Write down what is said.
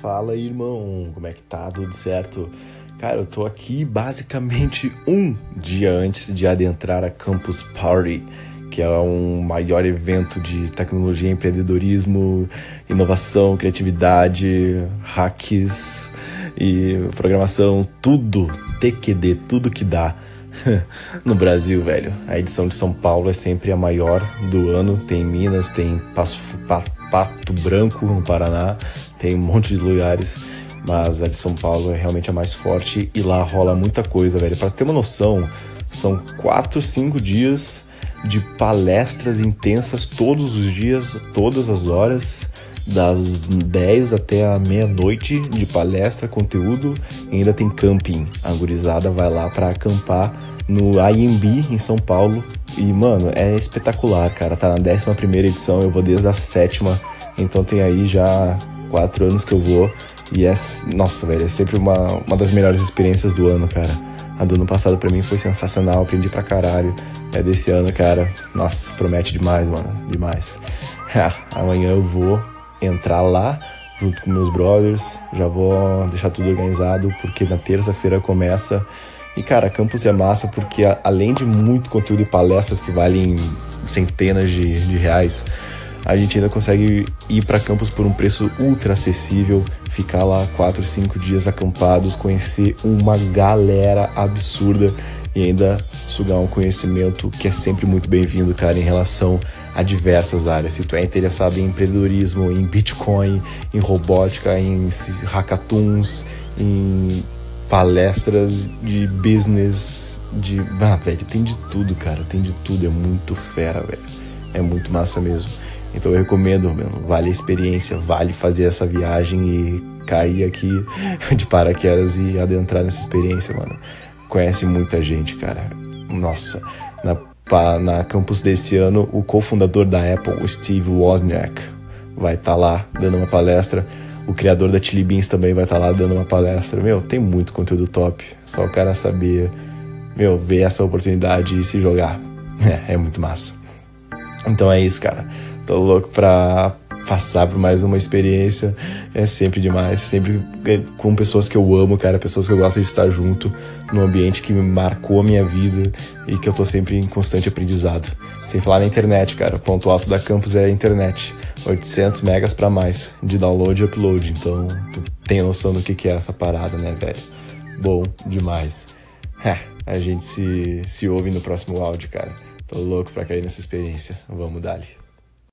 Fala irmão, como é que tá? Tudo certo? Cara, eu tô aqui basicamente um dia antes de adentrar a Campus Party, que é um maior evento de tecnologia, empreendedorismo, inovação, criatividade, hacks e programação, tudo, TQD, tudo que dá no Brasil, velho. A edição de São Paulo é sempre a maior do ano. Tem Minas, tem Passo, Pato Branco no Paraná, tem um monte de lugares, mas a de São Paulo é realmente a mais forte e lá rola muita coisa, velho. Para ter uma noção, são quatro, cinco dias de palestras intensas todos os dias, todas as horas, das 10 até a meia-noite de palestra, conteúdo, e ainda tem camping. A gurizada vai lá para acampar no IMB em São Paulo. E, mano, é espetacular, cara. Tá na 11 edição, eu vou desde a sétima. Então tem aí já quatro anos que eu vou. E é, nossa, velho, é sempre uma, uma das melhores experiências do ano, cara. A do ano passado para mim foi sensacional, aprendi pra caralho. É desse ano, cara, nossa, promete demais, mano, demais. É, amanhã eu vou entrar lá junto com meus brothers, já vou deixar tudo organizado porque na terça-feira começa e cara, campus é massa porque além de muito conteúdo e palestras que valem centenas de, de reais, a gente ainda consegue ir para campus por um preço ultra acessível, ficar lá 4, 5 dias acampados, conhecer uma galera absurda e ainda sugar um conhecimento que é sempre muito bem-vindo, cara, em relação a diversas áreas. Se tu é interessado em empreendedorismo, em Bitcoin, em robótica, em hackathons, em palestras de business, de. Ah, velho, tem de tudo, cara. Tem de tudo. É muito fera, velho. É muito massa mesmo. Então eu recomendo, mano. Vale a experiência, vale fazer essa viagem e cair aqui de paraquedas e adentrar nessa experiência, mano. Conhece muita gente, cara. Nossa, na, na campus desse ano, o cofundador da Apple, o Steve Wozniak, vai estar tá lá dando uma palestra o criador da Chili Beans também vai estar tá lá dando uma palestra. Meu, tem muito conteúdo top. Só o cara saber, meu, ver essa oportunidade e se jogar. É, é muito massa. Então é isso, cara. Tô louco pra passar por mais uma experiência. É sempre demais. Sempre com pessoas que eu amo, cara. Pessoas que eu gosto de estar junto. Num ambiente que marcou a minha vida e que eu tô sempre em constante aprendizado. Sem falar na internet, cara. O ponto alto da campus é a internet. 800 megas para mais de download e upload. Então, tu tem noção do que, que é essa parada, né, velho? Bom demais. É, a gente se, se ouve no próximo áudio, cara. Tô louco pra cair nessa experiência. Vamos dali.